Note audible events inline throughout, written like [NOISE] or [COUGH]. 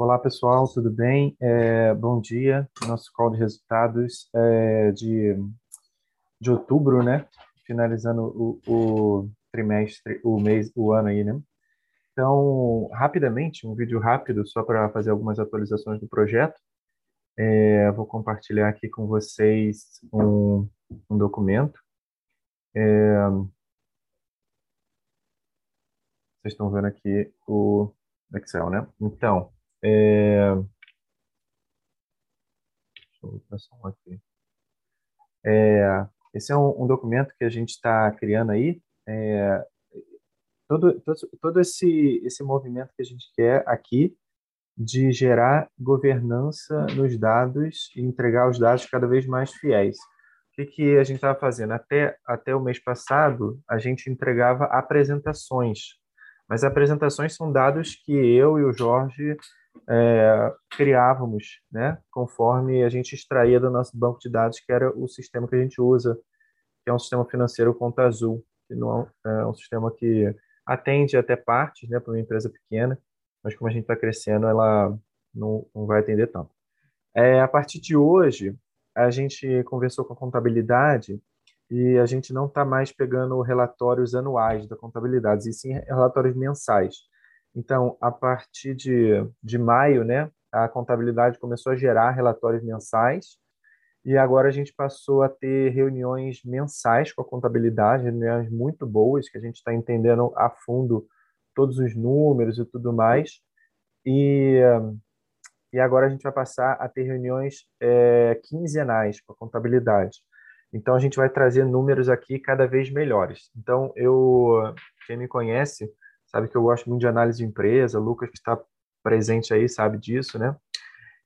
Olá, pessoal, tudo bem? É, bom dia. Nosso call de resultados é de, de outubro, né? Finalizando o, o, trimestre, o mês, o ano aí, né? Então, rapidamente, um vídeo rápido só para fazer algumas atualizações do projeto. É, vou compartilhar aqui com vocês um, um documento. É, vocês estão vendo aqui o Excel, né? Então, é... Deixa eu aqui. É... Esse é um, um, documento que a gente está criando aí. É... Todo, todo, todo esse, esse movimento que a gente quer aqui de gerar governança nos dados e entregar os dados cada vez mais fiéis. O que, que a gente estava fazendo? Até, até o mês passado, a gente entregava apresentações mas apresentações são dados que eu e o Jorge é, criávamos, né, conforme a gente extraía do nosso banco de dados, que era o sistema que a gente usa, que é um sistema financeiro Conta Azul, que não é um sistema que atende até partes, né, para uma empresa pequena, mas como a gente está crescendo, ela não, não vai atender tanto. É, a partir de hoje, a gente conversou com a contabilidade e a gente não está mais pegando relatórios anuais da contabilidade, e sim relatórios mensais. Então, a partir de, de maio, né, a contabilidade começou a gerar relatórios mensais, e agora a gente passou a ter reuniões mensais com a contabilidade, reuniões muito boas, que a gente está entendendo a fundo todos os números e tudo mais. E, e agora a gente vai passar a ter reuniões é, quinzenais com a contabilidade. Então, a gente vai trazer números aqui cada vez melhores. Então, eu, quem me conhece, sabe que eu gosto muito de análise de empresa, o Lucas que está presente aí sabe disso, né?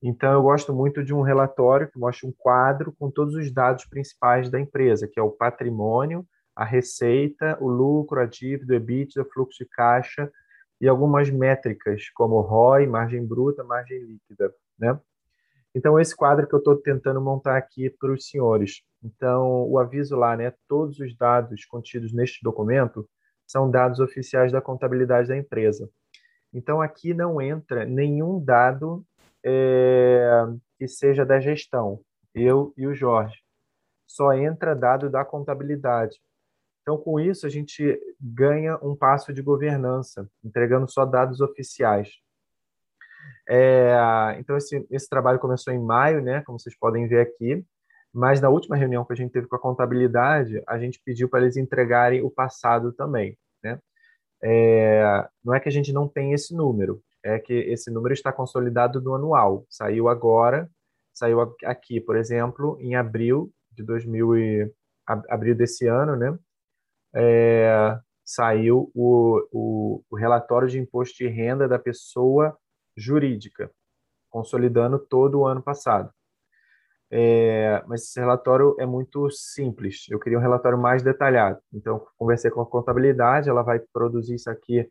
Então, eu gosto muito de um relatório que mostra um quadro com todos os dados principais da empresa, que é o patrimônio, a receita, o lucro, a dívida, o EBITDA, fluxo de caixa e algumas métricas, como ROI, margem bruta, margem líquida, né? Então, esse quadro que eu estou tentando montar aqui para os senhores. Então, o aviso lá, né? Todos os dados contidos neste documento são dados oficiais da contabilidade da empresa. Então, aqui não entra nenhum dado é, que seja da gestão, eu e o Jorge. Só entra dado da contabilidade. Então, com isso, a gente ganha um passo de governança, entregando só dados oficiais. É, então, esse, esse trabalho começou em maio, né, como vocês podem ver aqui, mas na última reunião que a gente teve com a contabilidade, a gente pediu para eles entregarem o passado também. Né? É, não é que a gente não tem esse número, é que esse número está consolidado no anual. Saiu agora, saiu aqui, por exemplo, em abril de 2000 e, abril desse ano, né? É, saiu o, o, o relatório de imposto de renda da pessoa jurídica, consolidando todo o ano passado. É, mas esse relatório é muito simples. Eu queria um relatório mais detalhado. Então, conversei com a contabilidade, ela vai produzir isso aqui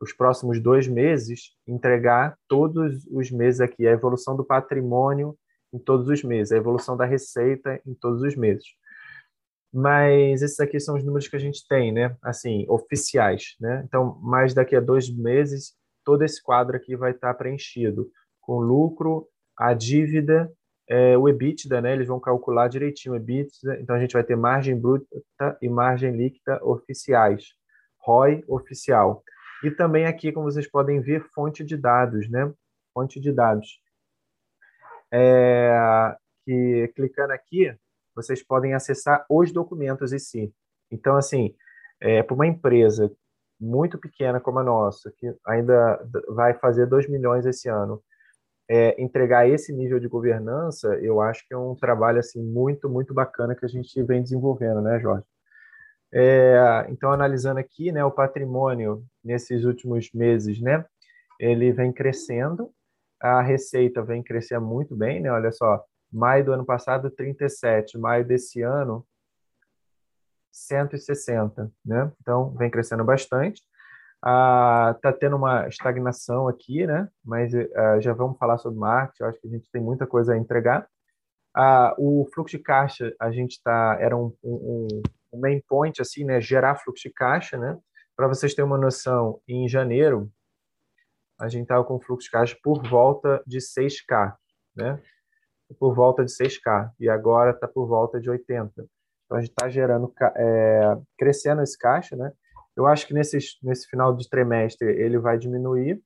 os próximos dois meses, entregar todos os meses aqui a evolução do patrimônio em todos os meses, a evolução da receita em todos os meses. Mas esses aqui são os números que a gente tem, né? Assim, oficiais, né? Então, mais daqui a dois meses todo esse quadro aqui vai estar preenchido com lucro, a dívida, é, o EBITDA, né? Eles vão calcular direitinho o EBITDA, então a gente vai ter margem bruta e margem líquida oficiais, ROI oficial. E também aqui, como vocês podem ver, fonte de dados, né? Fonte de dados. É, que clicando aqui, vocês podem acessar os documentos em si. Então, assim, é, para uma empresa muito pequena como a nossa, que ainda vai fazer 2 milhões esse ano, é, entregar esse nível de governança, eu acho que é um trabalho assim muito, muito bacana que a gente vem desenvolvendo, né, Jorge? É, então, analisando aqui, né, o patrimônio nesses últimos meses, né, ele vem crescendo, a receita vem crescendo muito bem, né, olha só, maio do ano passado, 37, maio desse ano, 160, né? Então, vem crescendo bastante. Ah, tá tendo uma estagnação aqui, né? Mas ah, já vamos falar sobre marketing, eu acho que a gente tem muita coisa a entregar. Ah, o fluxo de caixa, a gente tá, era um, um, um main point, assim, né? Gerar fluxo de caixa, né? Para vocês terem uma noção, em janeiro, a gente estava com fluxo de caixa por volta de 6K, né? Por volta de 6K, e agora está por volta de 80. Então a gente está gerando, é, crescendo esse caixa, né? Eu acho que nesse, nesse final de trimestre ele vai diminuir,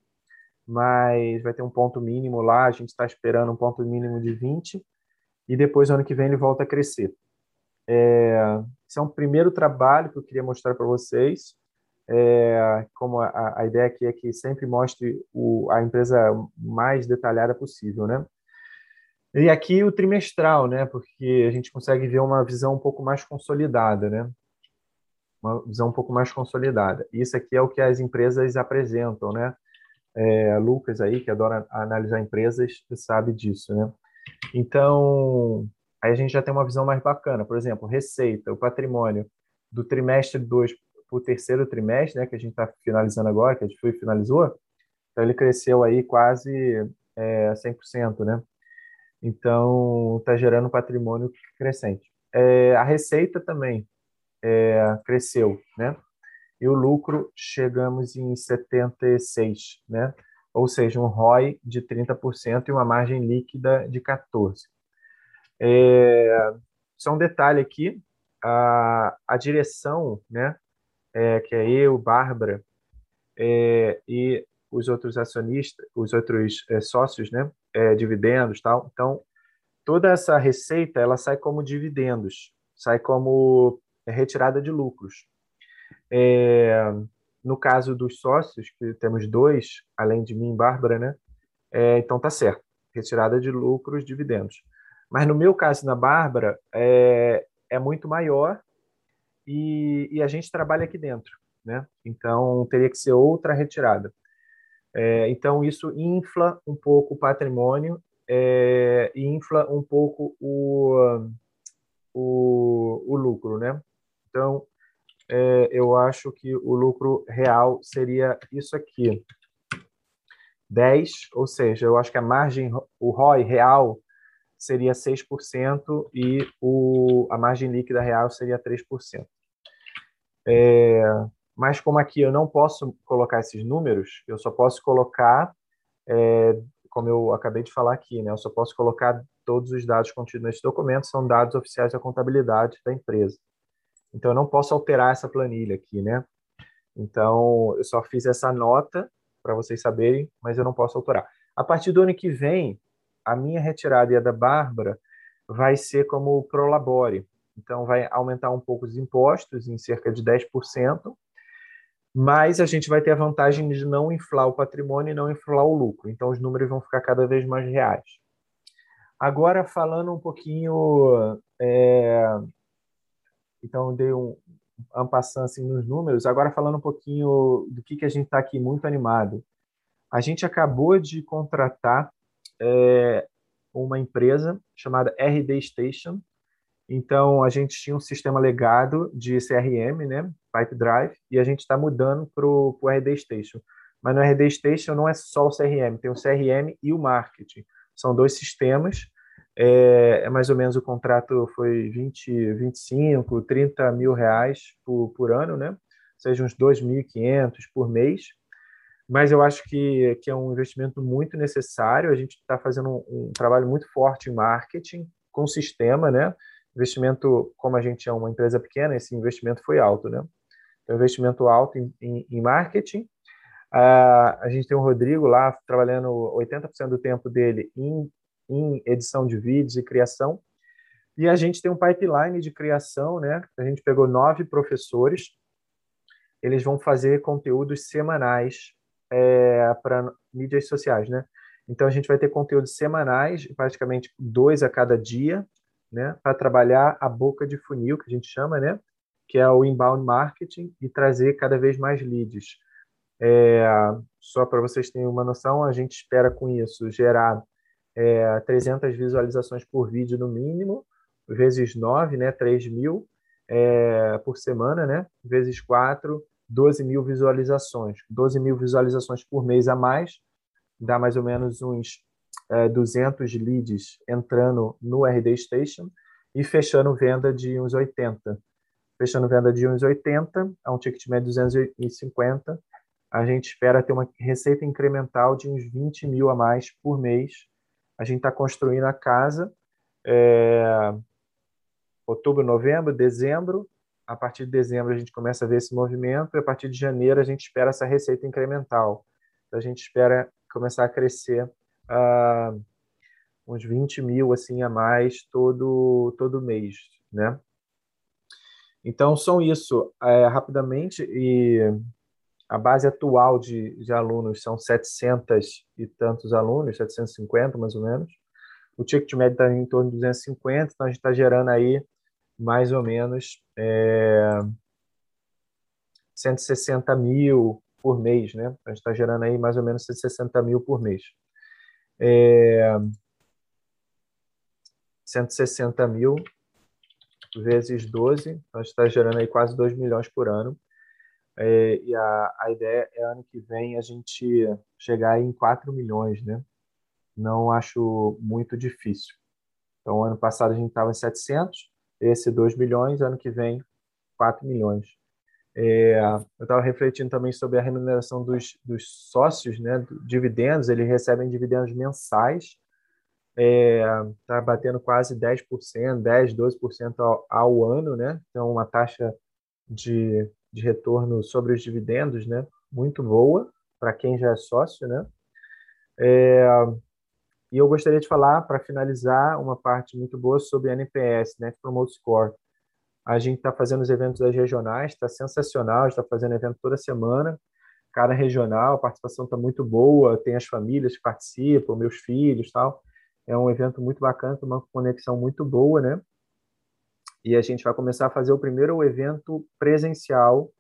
mas vai ter um ponto mínimo lá, a gente está esperando um ponto mínimo de 20, e depois ano que vem ele volta a crescer. É, esse é um primeiro trabalho que eu queria mostrar para vocês. É, como a, a, ideia aqui é que sempre mostre o, a empresa mais detalhada possível, né? E aqui o trimestral, né? Porque a gente consegue ver uma visão um pouco mais consolidada, né? Uma visão um pouco mais consolidada. Isso aqui é o que as empresas apresentam, né? É, Lucas aí, que adora analisar empresas, sabe disso, né? Então, aí a gente já tem uma visão mais bacana. Por exemplo, receita, o patrimônio do trimestre 2 para o terceiro trimestre, né, que a gente está finalizando agora, que a gente foi finalizou, então ele cresceu aí quase é, 100%, né? Então, está gerando patrimônio crescente. É, a receita também é, cresceu, né? E o lucro chegamos em 76, né? Ou seja, um ROI de 30% e uma margem líquida de 14%. É, só um detalhe aqui, a, a direção, né, é, que é eu, Bárbara, é, e os outros acionistas, os outros é, sócios, né, é, dividendos, tal. Então, toda essa receita ela sai como dividendos, sai como retirada de lucros. É, no caso dos sócios, que temos dois, além de mim e Bárbara, né? É, então tá certo, retirada de lucros, dividendos. Mas no meu caso, na Bárbara, é, é muito maior e, e, a gente trabalha aqui dentro, né? Então teria que ser outra retirada. É, então isso infla um pouco o patrimônio é, e infla um pouco o, o, o lucro, né? Então é, eu acho que o lucro real seria isso aqui. 10, ou seja, eu acho que a margem, o ROI real seria 6% e o, a margem líquida real seria 3%. É, mas como aqui eu não posso colocar esses números, eu só posso colocar, é, como eu acabei de falar aqui, né, eu só posso colocar todos os dados contidos nesse documento, são dados oficiais da contabilidade da empresa. Então, eu não posso alterar essa planilha aqui, né? Então, eu só fiz essa nota para vocês saberem, mas eu não posso alterar. A partir do ano que vem, a minha retirada e a da Bárbara vai ser como prolabore. Então, vai aumentar um pouco os impostos, em cerca de 10%, mas a gente vai ter a vantagem de não inflar o patrimônio e não inflar o lucro. Então, os números vão ficar cada vez mais reais. Agora, falando um pouquinho. É... Então, dei um ampassando assim, nos números. Agora, falando um pouquinho do que, que a gente está aqui muito animado. A gente acabou de contratar é, uma empresa chamada RD Station. Então, a gente tinha um sistema legado de CRM, né, Pipe Drive, e a gente está mudando para o RD Station. Mas no RD Station não é só o CRM, tem o CRM e o marketing. São dois sistemas. É, é mais ou menos o contrato foi 20, 25, 30 mil reais por, por ano, né? Ou seja, uns 2.500 por mês mas eu acho que, que é um investimento muito necessário. A gente está fazendo um, um, trabalho muito forte em marketing, com sistema, né? Investimento, como a gente é uma empresa pequena, esse investimento foi alto, né? Então, investimento alto em, em, em marketing. Uh, a gente tem o Rodrigo lá trabalhando 80% do tempo dele em, em edição de vídeos e criação. E a gente tem um pipeline de criação, né? A gente pegou nove professores. Eles vão fazer conteúdos semanais é, para mídias sociais, né? Então a gente vai ter conteúdos semanais, praticamente dois a cada dia, né? Para trabalhar a boca de funil, que a gente chama, né? Que é o inbound marketing e trazer cada vez mais leads. É, só para vocês terem uma noção, a gente espera com isso gerar é, 300 visualizações por vídeo no mínimo, vezes 9, né? 3 mil é, por semana, né? Vezes 4, 12 mil visualizações. 12 mil visualizações por mês a mais, dá mais ou menos uns é, 200 leads entrando no RD Station e fechando venda de uns 80. Fechando venda de uns 80, a um ticket médio de 250, a gente espera ter uma receita incremental de uns 20 mil a mais por mês. A gente está construindo a casa, é, outubro, novembro, dezembro. A partir de dezembro a gente começa a ver esse movimento e a partir de janeiro a gente espera essa receita incremental. Então, a gente espera começar a crescer uh, uns 20 mil assim a mais todo todo mês, né? Então são isso é, rapidamente e a base atual de, de alunos são 700 e tantos alunos, 750 mais ou menos. O ticket médio está em torno de 250, então a gente está gerando aí mais ou menos é, 160 mil por mês, né? A gente está gerando aí mais ou menos 160 mil por mês. É, 160 mil vezes 12, então a gente está gerando aí quase 2 milhões por ano. É, e a, a ideia é ano que vem a gente chegar em 4 milhões, né? Não acho muito difícil. Então, ano passado a gente estava em 700, esse 2 milhões, ano que vem 4 milhões. É, eu estava refletindo também sobre a remuneração dos, dos sócios, né, dividendos, eles recebem dividendos mensais, está é, tá batendo quase 10%, 10%, 12% ao, ao ano, né? Então, uma taxa de, de retorno sobre os dividendos, né? Muito boa para quem já é sócio, né? É, e eu gostaria de falar, para finalizar, uma parte muito boa sobre NPS, Net Promote Score. A gente está fazendo os eventos das regionais, está sensacional, está fazendo evento toda semana, cada regional, a participação está muito boa, tem as famílias que participam, meus filhos tal. É um evento muito bacana, uma conexão muito boa, né? E a gente vai começar a fazer o primeiro evento presencial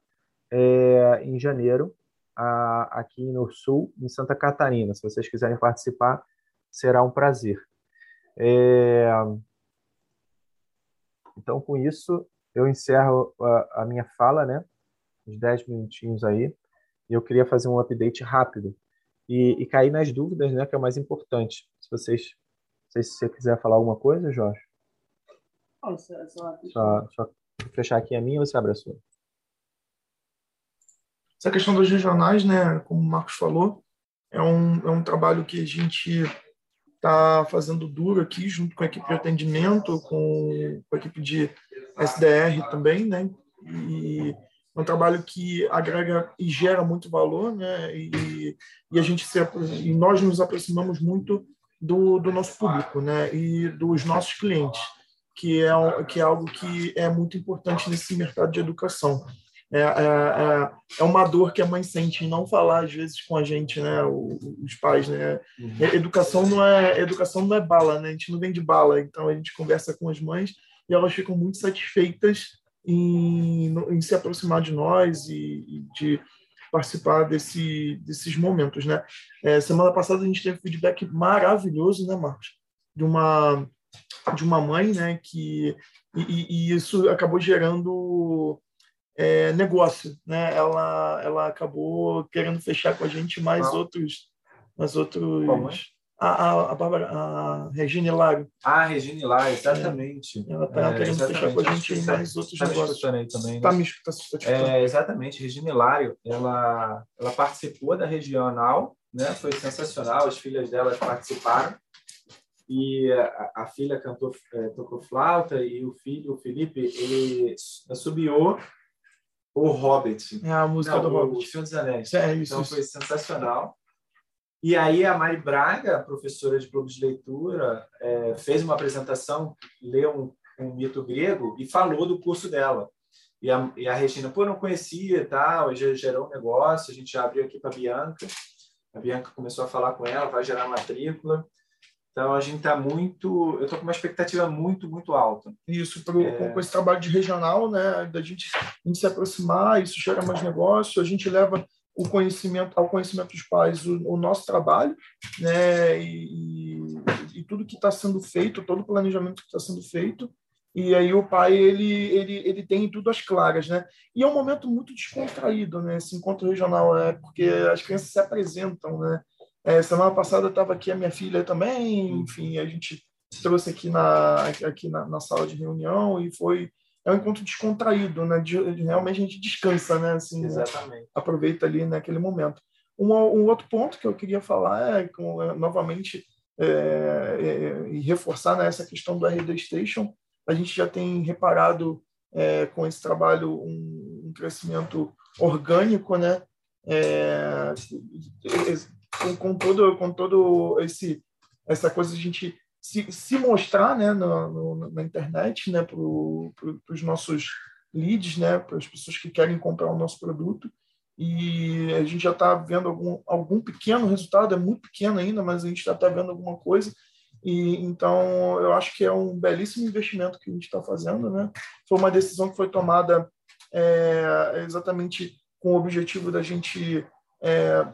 é, em janeiro, a, aqui no Sul, em Santa Catarina. Se vocês quiserem participar, será um prazer. É... Então, com isso, eu encerro a, a, minha fala, né? Uns 10 minutinhos aí. E eu queria fazer um update rápido e, e cair nas dúvidas, né? Que é o mais importante. Se vocês, se você quiser falar alguma coisa, Jorge. Só, só fechar aqui a minha ou você abre a sua? Essa questão dos regionais, né? Como o Marcos falou, é um, é um trabalho que a gente está fazendo duro aqui, junto com a equipe de atendimento, com, com a equipe de SDR também, né? E é um trabalho que agrega e gera muito valor, né? E, e a gente se, e nós nos aproximamos muito do, do nosso público, né? E dos nossos clientes, que é, que é algo que é muito importante nesse mercado de educação. É, é, é, é, uma dor que a mãe sente em não falar às vezes com a gente, né? Os pais, né? Uhum. Educação não é educação não é bala, né? A gente não vende bala, então a gente conversa com as mães e elas ficam muito satisfeitas em, em se aproximar de nós e, e de participar desse, desses momentos, né? É, semana passada a gente teve feedback maravilhoso, né, Marcos? De uma de uma mãe, né? Que e, e isso acabou gerando é, negócio, né? Ela, ela acabou querendo fechar com a gente mais ah. outros, mais outros. A, a, a, Bárbara, a Regina Hilário. Ah, Regina Hilário, exatamente. É, ela está é, querendo exatamente. fechar com a gente em mais outros tá negócios. Me aí também, né? tá me, tá, tá é, exatamente, Regina Hilário, ela, ela participou da regional, né? Foi sensacional, as filhas dela participaram e a, a filha cantou, é, tocou flauta e o filho, o Felipe, ele subiu o Hobbit. É a música Não, do o, Hobbit. O Senhor dos Anéis. É, isso, então foi sensacional. E aí a Mari Braga, professora de clube de leitura, é, fez uma apresentação, leu um, um, mito grego e falou do curso dela. E a, e a Regina, pô, não conhecia e tal, já gerou um negócio, a gente já abriu aqui para Bianca. A Bianca começou a falar com ela, vai gerar matrícula. Então a gente está muito, eu estou com uma expectativa muito, muito alta. Isso, pro, é... com esse trabalho de regional, né, da gente, a gente se aproximar, isso gera mais negócio, a gente leva o conhecimento ao conhecimento dos pais o, o nosso trabalho, né, e, e, e tudo que está sendo feito, todo o planejamento que está sendo feito, e aí o pai ele ele ele tem tudo às claras, né? E é um momento muito descontraído, né? Esse encontro regional é porque as crianças se apresentam, né? É, semana passada estava aqui a minha filha também, enfim, a gente trouxe aqui na, aqui na, na, sala de reunião e foi é um encontro descontraído, né? De, realmente a gente descansa, né? Assim, Exatamente. Né? Aproveita ali naquele momento. Um, um, outro ponto que eu queria falar é, com, novamente, é, é, e reforçar né, essa questão do RD Station. A gente já tem reparado é, com esse trabalho um, um crescimento orgânico, né? Com, com, todo com todo esse essa coisa de a gente se, se mostrar né, no, no, na internet né, para pro, os nossos leads, né, para as pessoas que querem comprar o nosso produto. E a gente já está vendo algum, algum pequeno resultado, é muito pequeno ainda, mas a gente já está vendo alguma coisa. E então eu acho que é um belíssimo investimento que a gente está fazendo, né? Foi uma decisão que foi tomada é, exatamente com o objetivo da gente é,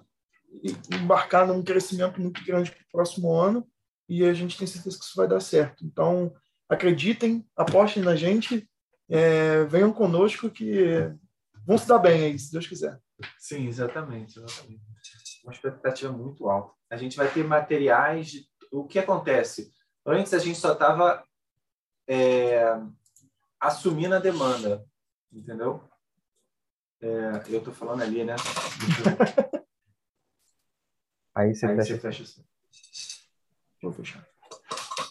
embarcar num crescimento muito grande para o próximo ano e a gente tem certeza que isso vai dar certo. Então, acreditem, apostem na gente, é, venham conosco que vão se dar bem aí, se Deus quiser. Sim, exatamente, exatamente. Uma expectativa muito alta. A gente vai ter materiais. De... O que acontece? Antes a gente só estava é, assumindo a demanda, entendeu? É, eu estou falando ali, né? [LAUGHS] Aí você Aí fecha. Você fecha assim. Vou fechar.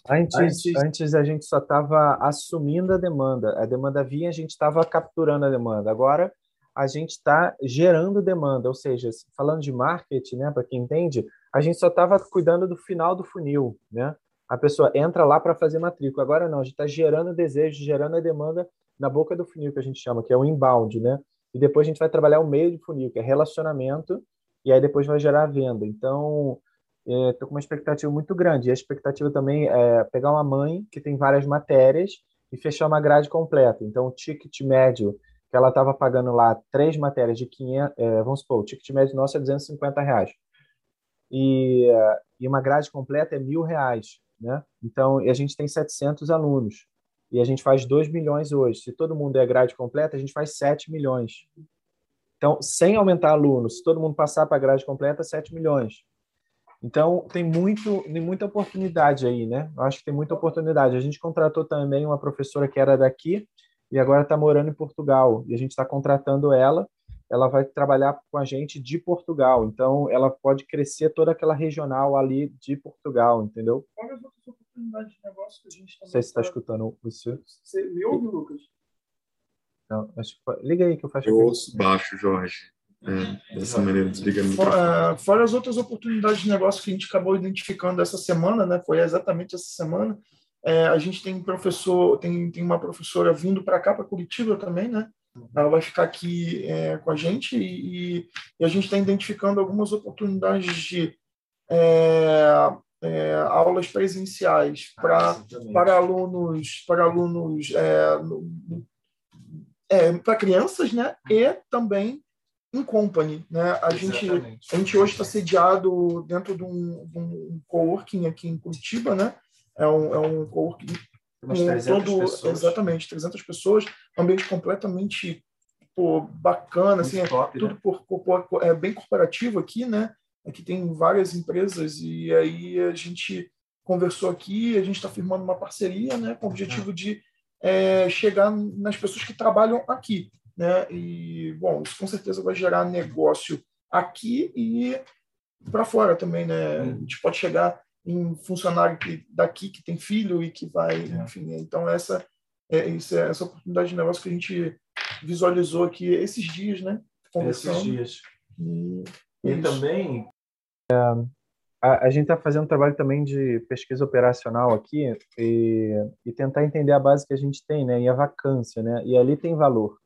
Antes, antes, antes a gente só estava assumindo a demanda. A demanda vinha, a gente estava capturando a demanda. Agora a gente está gerando demanda, ou seja, falando de marketing, né, para quem entende, a gente só estava cuidando do final do funil, né? A pessoa entra lá para fazer matrícula. Agora não, a gente está gerando desejo, gerando a demanda na boca do funil que a gente chama, que é o inbound, né? E depois a gente vai trabalhar o meio do funil, que é relacionamento, e aí depois vai gerar venda. Então, estou com uma expectativa muito grande. E a expectativa também é pegar uma mãe que tem várias matérias e fechar uma grade completa. Então, o ticket médio que ela estava pagando lá três matérias de 500, é, vamos supor, o ticket médio nosso é 250 reais. E, e uma grade completa é mil reais, né? Então, a gente tem 700 alunos e a gente faz 2 milhões hoje. Se todo mundo é grade completa, a gente faz 7 milhões. Então, sem aumentar alunos, se todo mundo passar para a grade completa, 7 milhões. Então, tem, muito, tem muita oportunidade aí, né? Eu acho que tem muita oportunidade. A gente contratou também uma professora que era daqui e agora está morando em Portugal. E a gente está contratando ela. Ela vai trabalhar com a gente de Portugal. Então, ela pode crescer toda aquela regional ali de Portugal, entendeu? Quais as outras oportunidades de negócio que a gente está Não sei se está escutando você. Você me ouve, Lucas? Não, acho que... Liga aí que eu faço. Eu ouço baixo, Jorge. É, dessa maneira, desliga o fora, fora as outras oportunidades de negócio que a gente acabou identificando essa semana, né? Foi exatamente essa semana. É, a gente tem professor, tem, tem uma professora vindo para cá, para Curitiba também, né? Ela vai ficar aqui é, com a gente e, e, a gente está identificando algumas oportunidades de é, é aulas presenciais para ah, para alunos para alunos é, é, para crianças, né? E também em company, né? A gente, a gente hoje está sediado dentro de um, de um coworking aqui em Curitiba, né? É um, é um coworking com todo, pessoas. exatamente 300 pessoas, um ambiente completamente pô, bacana, assim, é top, tudo né? por, por, por, é bem corporativo aqui, né? Aqui tem várias empresas e aí a gente conversou aqui, a gente está firmando uma parceria, né? Com o objetivo uhum. de é, chegar nas pessoas que trabalham aqui né? E bom, isso com certeza vai gerar negócio aqui e para fora também, né? A gente pode chegar em funcionário que, daqui que tem filho e que vai, é. enfim. Então essa é isso é essa oportunidade de negócio que a gente visualizou aqui esses dias, né? Esses dias. E, e também é, a, a, gente está fazendo um trabalho também de pesquisa operacional aqui e, e tentar entender a base que a gente tem, né? E a vacância, né? E ali tem valor.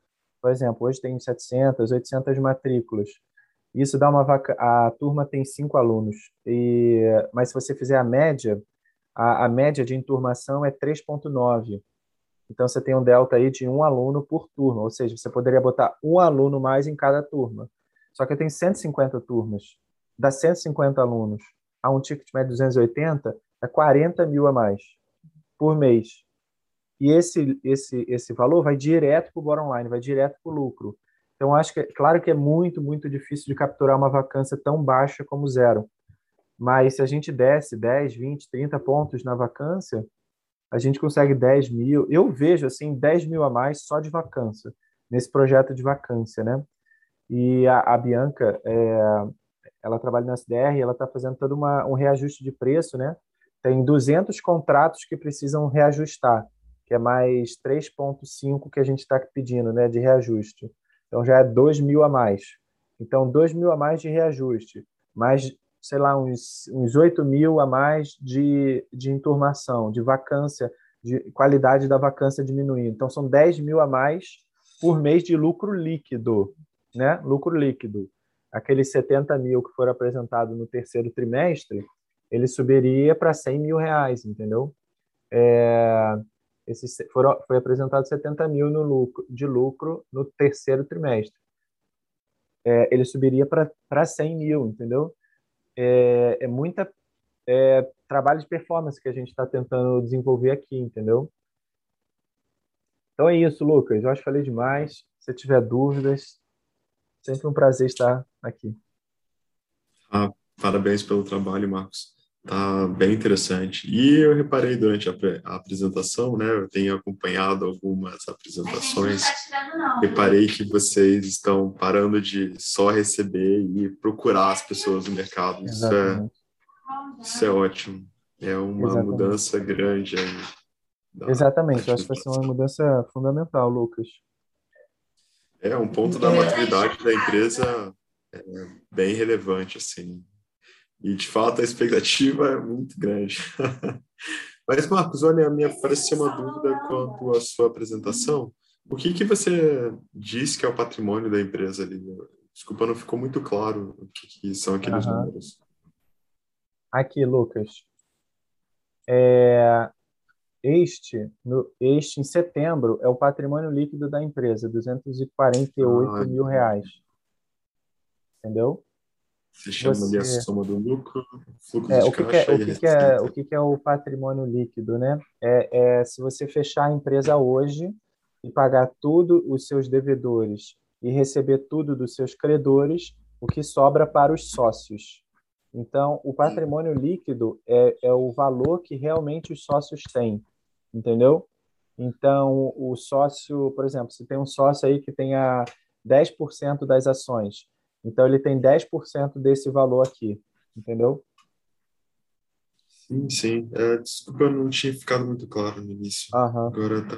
Por exemplo, hoje tem 700, 800 matrículas. Isso dá uma vaca... a turma tem cinco alunos. E mas se você fizer a média, a, a média de enturmação é 3.9. Então você tem um delta aí de um aluno por turma, ou seja, você poderia botar um aluno mais em cada turma. Só que eu tenho 150 turmas, dá 150 alunos a um ticket médio de 280, é 40 mil a mais por mês. E esse, esse, esse valor vai direto para o bottom line, vai direto para o lucro. Então, acho que, claro que é muito, muito difícil de capturar uma vacância tão baixa como zero. Mas se a gente desce 10, 20, 30 pontos na vacância, a gente consegue 10 mil. Eu vejo assim 10 mil a mais só de vacância, nesse projeto de vacância, né? E a, a Bianca, é, ela trabalha na SDR, ela está fazendo todo uma, um reajuste de preço, né? Tem 200 contratos que precisam reajustar, que é mais 3,5 que a gente está pedindo, né, de reajuste. Então já é 2 mil a mais. Então, 2 mil a mais de reajuste, mais, sei lá, uns, uns 8 mil a mais de, de enturmação, de vacância, de qualidade da vacância diminuindo. Então, são 10 mil a mais por mês de lucro líquido, né? Lucro líquido. Aqueles 70 mil que foram apresentados no terceiro trimestre, ele subiria para 100 mil reais, entendeu? É, esses foram, foi apresentado 70 mil no lucro, de lucro no terceiro trimestre é, ele subiria para 100 mil, entendeu? É, é é, trabalho de performance que a gente está tentando desenvolver aqui, entendeu? Então é isso, Lucas. Eu acho que falei demais. Se tiver dúvidas, sempre um prazer estar aqui. Ah, parabéns pelo trabalho, Marcos. Tá bem interessante. E eu reparei durante a, a, apresentação, né? Eu tenho acompanhado algumas apresentações. Tá reparei que vocês estão parando de só receber e procurar as pessoas no mercado. Isso é, isso é ótimo. É uma Exatamente. mudança grande aí. Exatamente. Eu acho que vai ser uma mudança fundamental, Lucas. É um ponto da maturidade da empresa é bem relevante, assim. E, de fato, a expectativa é muito grande. [LAUGHS] Mas, Marcos, olha, a minha pareceu uma dúvida quanto à sua apresentação. O que, que você diz que é o patrimônio da empresa ali? Desculpa, não ficou muito claro o que, que são aqueles uhum. números. Aqui, Lucas. É, este, no, este, em setembro, é o patrimônio líquido da empresa, 248 ah, mil reais. Entendeu? Se chama você... ali a soma do lucro, fluxo é, de o que caixa que é, o que, que é, o que, que é o patrimônio líquido, né? É, é se você fechar a empresa hoje e pagar tudo os seus devedores e receber tudo dos seus credores, o que sobra para os sócios. Então, o patrimônio líquido é, é o valor que realmente os sócios têm, entendeu? Então, o sócio, por exemplo, se tem um sócio aí que tenha 10% das ações, então, ele tem 10% desse valor aqui, entendeu? Sim, sim. É, desculpa, eu não tinha ficado muito claro no início. Uhum. Agora tá.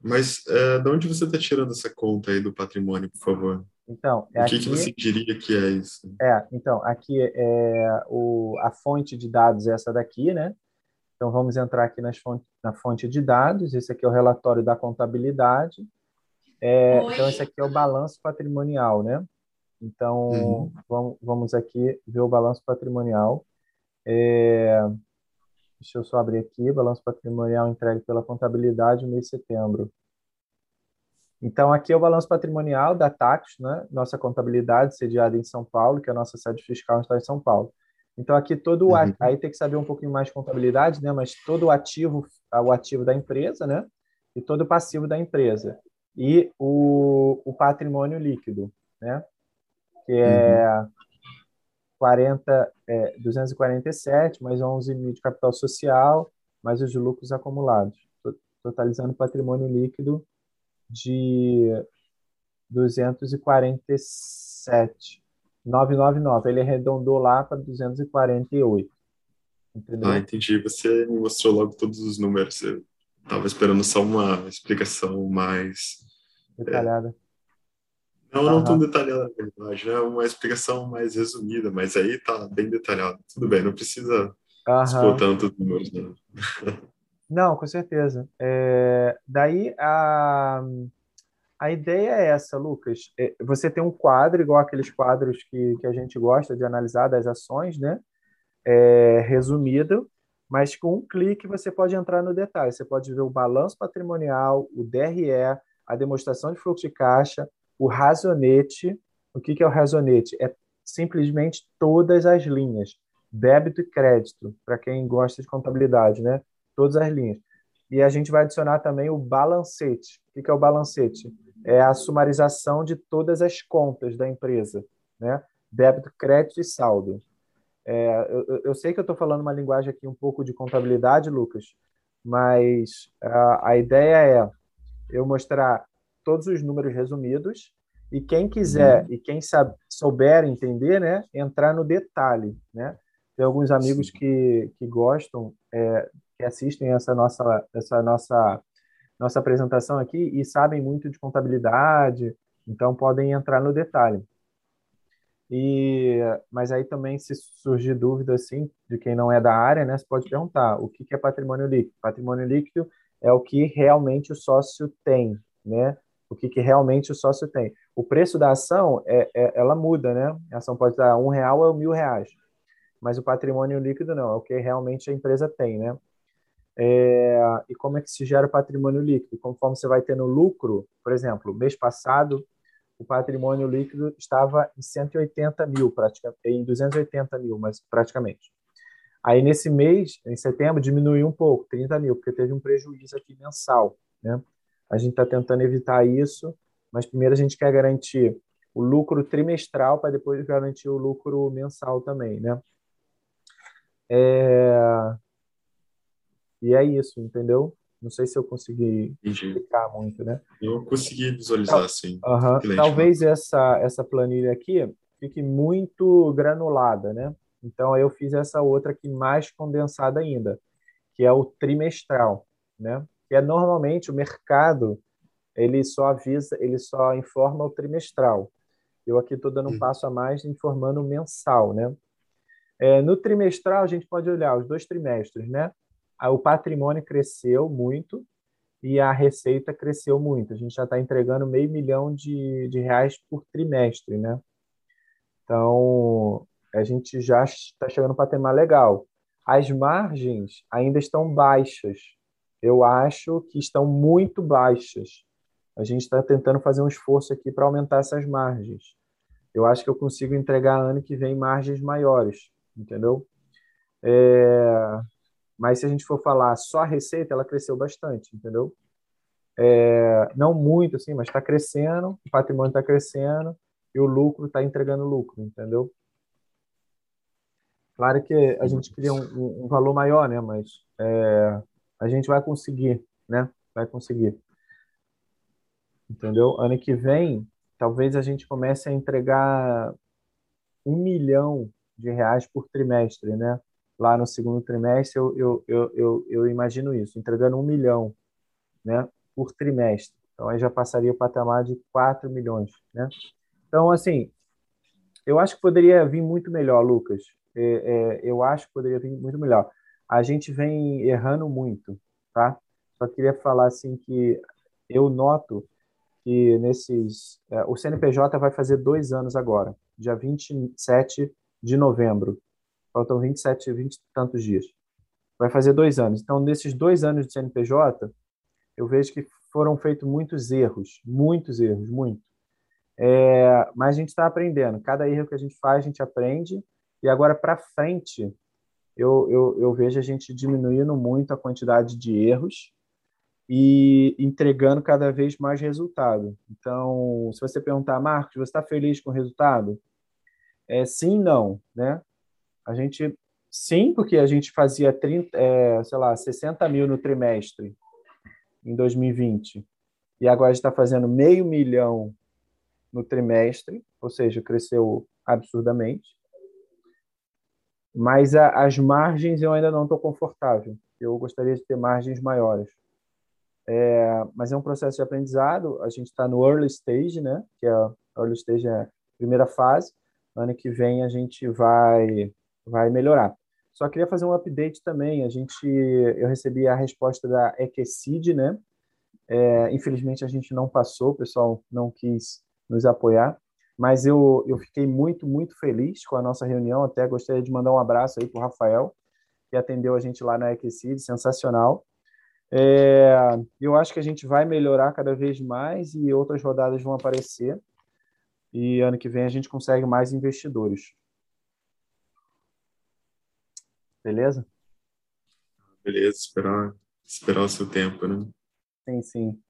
Mas é, de onde você está tirando essa conta aí do patrimônio, por favor? Então, é o que, aqui, que você diria que é isso? É, então, aqui é o, a fonte de dados é essa daqui, né? Então, vamos entrar aqui fonte, na fonte de dados. Esse aqui é o relatório da contabilidade. É, então, esse aqui é o balanço patrimonial, né? Então, uhum. vamos, vamos aqui ver o balanço patrimonial. É, deixa eu só abrir aqui, balanço patrimonial entregue pela contabilidade no mês de setembro. Então, aqui é o balanço patrimonial da Tax, né? nossa contabilidade sediada em São Paulo, que é a nossa sede fiscal está em São Paulo. Então, aqui todo o uhum. aí tem que saber um pouquinho mais de contabilidade, né? Mas todo o ativo, o ativo da empresa, né? E todo o passivo da empresa. E o, o patrimônio líquido, né? que é uhum. 40, é, 247, mais 11 mil de capital social, mais os lucros acumulados, totalizando patrimônio líquido de 247. 999. Ele arredondou lá para 248. Entendeu? Ah, entendi. Você me mostrou logo todos os números. Eu estava esperando só uma explicação mais detalhada. É, não, não tão detalhada, na verdade, né? Uma explicação mais resumida, mas aí tá bem detalhado. Tudo bem, não precisa uhum. expor tanto números, não. [LAUGHS] Não, com certeza. É, daí a, a ideia é essa, Lucas. É, você tem um quadro, igual aqueles quadros que, que a gente gosta de analisar das ações, né? É, resumido, mas com um clique você pode entrar no detalhe. Você pode ver o balanço patrimonial, o DRE, a demonstração de fluxo de caixa, o razonete, o que, é o razonete? É simplesmente todas as linhas, débito e crédito, para quem gosta de contabilidade, né? Todas as linhas. E a gente vai adicionar também o balancete. O que, é o balancete? É a sumarização de todas as contas da empresa, né? Débito, crédito e saldo. É, eu, eu, sei que eu estou falando uma linguagem aqui um pouco de contabilidade, Lucas, mas a, a ideia é eu mostrar todos os números resumidos e quem quiser uhum. e quem sabe, souber entender, né, entrar no detalhe, né? Tem alguns amigos que, que gostam, é, que assistem essa nossa, essa nossa, nossa apresentação aqui e sabem muito de contabilidade, então podem entrar no detalhe. E, mas aí também, se surgir dúvida assim, de quem não é da área, né, você pode perguntar o que, que é patrimônio líquido. Patrimônio líquido é o que realmente o sócio tem, né? O que, que realmente o sócio tem. O preço da ação, é, é, ela muda, né? A ação pode dar um real ou mil reais. Mas o patrimônio líquido não, é o que realmente a empresa tem, né? É, e como é que se gera o patrimônio líquido? Conforme você vai tendo lucro, por exemplo, mês passado o patrimônio líquido estava em 180 mil, praticamente, em 280 mil, mas praticamente. Aí, nesse mês, em setembro, diminuiu um pouco, 30 mil, porque teve um prejuízo aqui mensal. Né? A gente está tentando evitar isso, mas primeiro a gente quer garantir o lucro trimestral para depois garantir o lucro mensal também. Né? É... E é isso, entendeu? Não sei se eu consegui Entendi. explicar muito, né? Eu consegui visualizar, Tal, sim. Uh -huh. Talvez essa, essa planilha aqui fique muito granulada, né? Então, eu fiz essa outra aqui mais condensada ainda, que é o trimestral, né? Que é normalmente o mercado, ele só avisa, ele só informa o trimestral. Eu aqui estou dando um hum. passo a mais informando o mensal, né? É, no trimestral, a gente pode olhar os dois trimestres, né? O patrimônio cresceu muito e a receita cresceu muito. A gente já está entregando meio milhão de, de reais por trimestre, né? Então, a gente já está chegando para patamar legal. As margens ainda estão baixas. Eu acho que estão muito baixas. A gente está tentando fazer um esforço aqui para aumentar essas margens. Eu acho que eu consigo entregar ano que vem margens maiores, entendeu? É, mas se a gente for falar só a receita, ela cresceu bastante, entendeu? É, não muito, assim, mas está crescendo, o patrimônio está crescendo e o lucro está entregando lucro, entendeu? Claro que a gente queria um, um valor maior, né? Mas é, a gente vai conseguir, né? Vai conseguir. Entendeu? Ano que vem, talvez a gente comece a entregar um milhão de reais por trimestre, né? Lá no segundo trimestre, eu, eu, eu, eu, eu imagino isso, entregando um milhão né, por trimestre. Então, aí já passaria o patamar de 4 milhões. Né? Então, assim, eu acho que poderia vir muito melhor, Lucas. É, é, eu acho que poderia vir muito melhor. A gente vem errando muito, tá? Só queria falar assim que eu noto que nesses. É, o CNPJ vai fazer dois anos agora, dia 27 de novembro. Faltam 27, 20 e tantos dias. Vai fazer dois anos. Então, nesses dois anos de CNPJ, eu vejo que foram feitos muitos erros, muitos erros, muito. É, mas a gente está aprendendo. Cada erro que a gente faz, a gente aprende. E agora, para frente, eu, eu, eu vejo a gente diminuindo muito a quantidade de erros e entregando cada vez mais resultado. Então, se você perguntar, Marcos, você está feliz com o resultado? É, sim, não, né? A gente, sim, porque a gente fazia 30, é, sei lá, 60 mil no trimestre em 2020 e agora está fazendo meio milhão no trimestre, ou seja, cresceu absurdamente. Mas a, as margens eu ainda não estou confortável. Eu gostaria de ter margens maiores. É, mas é um processo de aprendizado. A gente está no early stage, né? Que é early stage é a primeira fase. Ano que vem a gente vai vai melhorar. Só queria fazer um update também. A gente, eu recebi a resposta da Equecid, né? É, infelizmente a gente não passou, o pessoal não quis nos apoiar, mas eu, eu fiquei muito, muito feliz com a nossa reunião. Até gostaria de mandar um abraço aí para o Rafael, que atendeu a gente lá na Equecid, sensacional. É, eu acho que a gente vai melhorar cada vez mais e outras rodadas vão aparecer. E ano que vem a gente consegue mais investidores. Beleza? Beleza, esperar, esperar o seu tempo, né? Sim, sim.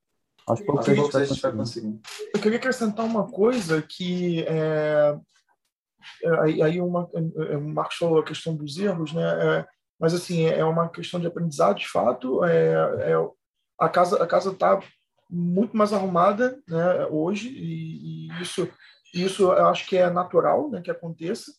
Aos poucos a gente, a gente vai conseguir. Eu queria acrescentar uma coisa que é, é aí uma, é, o Marcos falou a questão dos erros, né? É, mas assim é uma questão de aprendizado de fato. É, é a casa a casa está muito mais arrumada né, hoje e, e, isso isso eu acho que é natural né, que aconteça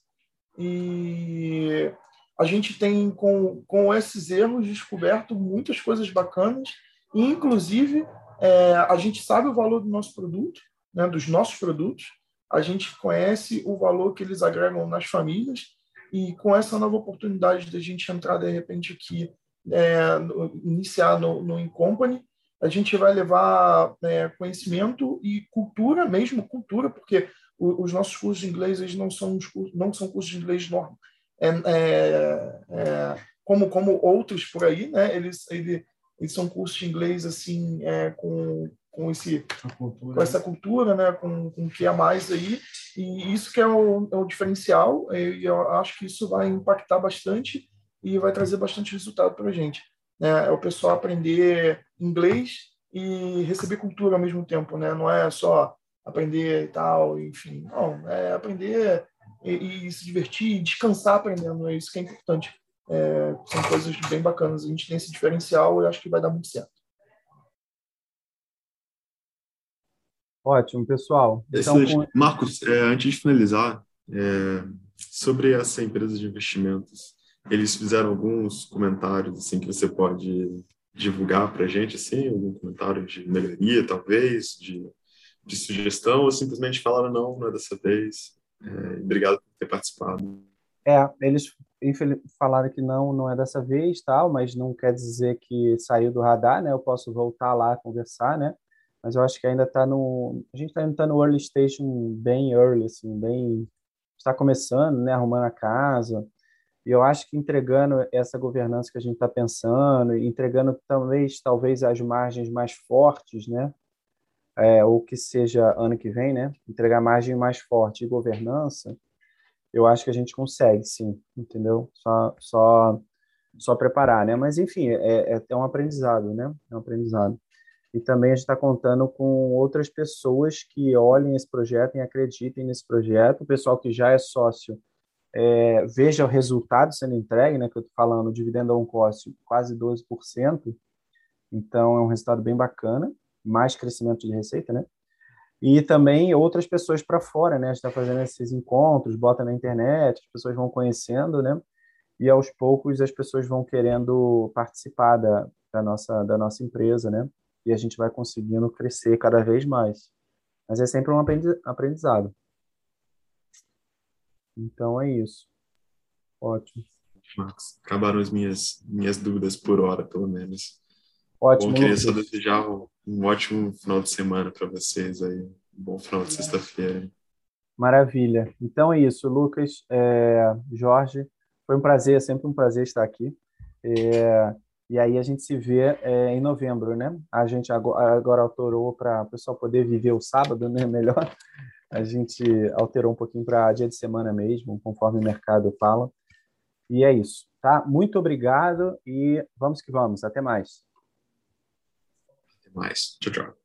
e a gente tem com com esses erros descoberto muitas coisas bacanas. Inclusive é, a gente sabe o valor do nosso produto né, dos nossos produtos. A gente conhece o valor que eles agregam nas famílias. E com essa nova oportunidade de a gente entrar de repente aqui é, iniciar no, no Incompany a gente vai levar é, conhecimento e cultura mesmo, cultura, porque os nossos cursos de inglês eles não são cursos, não são cursos de inglês normal, é, é, é, como como outros por aí, né? Eles, eles, eles são cursos de inglês assim é, com com esse com né? essa cultura, né? Com, com o que é mais aí e isso que é o, é o diferencial e eu acho que isso vai impactar bastante e vai trazer bastante resultado para a gente né? É o pessoal aprender inglês e receber cultura ao mesmo tempo, né? Não é só aprender e tal, enfim, não, é aprender e, e se divertir, descansar aprendendo, é isso que é importante. É, são coisas bem bacanas. A gente tem esse diferencial e acho que vai dar muito certo. Ótimo, pessoal. Então, com... Marcos, é, antes de finalizar, é, sobre essa empresa de investimentos, eles fizeram alguns comentários assim que você pode divulgar para a gente, assim, algum comentário de melhoria, talvez, de, de sugestão, ou simplesmente falaram não, não é dessa vez. É, obrigado por ter participado. É, eles falaram que não, não é dessa vez, tal, mas não quer dizer que saiu do radar, né? Eu posso voltar lá conversar, né? Mas eu acho que ainda está no, a gente ainda está no early station, bem early, assim, bem está começando, né? Arrumando a casa e eu acho que entregando essa governança que a gente está pensando, entregando talvez, talvez as margens mais fortes, né? É, ou que seja ano que vem, né? Entregar margem mais forte de governança, eu acho que a gente consegue, sim, entendeu? Só, só, só preparar, né? Mas enfim, é, é, é um aprendizado, né? É um aprendizado. E também a gente está contando com outras pessoas que olhem esse projeto e acreditem nesse projeto. O pessoal que já é sócio é, veja o resultado sendo entregue, né, que eu estou falando, dividendo a um coste quase 12%, então é um resultado bem bacana, mais crescimento de receita, né? E também outras pessoas para fora, né? A gente está fazendo esses encontros, bota na internet, as pessoas vão conhecendo, né? E aos poucos as pessoas vão querendo participar da, da, nossa, da nossa empresa, né? E a gente vai conseguindo crescer cada vez mais. Mas é sempre um aprendizado. Então é isso. Ótimo. Marcos, acabaram as minhas, minhas dúvidas por hora, pelo menos. Ótimo. Bom, queria só desejar um, um ótimo final de semana para vocês aí. Um bom final de sexta-feira. Maravilha. Então é isso, Lucas, é, Jorge. Foi um prazer, é sempre um prazer estar aqui. É, e aí a gente se vê é, em novembro, né? A gente agora, agora autorou para o pessoal poder viver o sábado, né? [LAUGHS] Melhor a gente alterou um pouquinho para dia de semana mesmo, conforme o mercado fala. E é isso, tá? Muito obrigado e vamos que vamos. Até mais. Até mais. Tchau, tchau.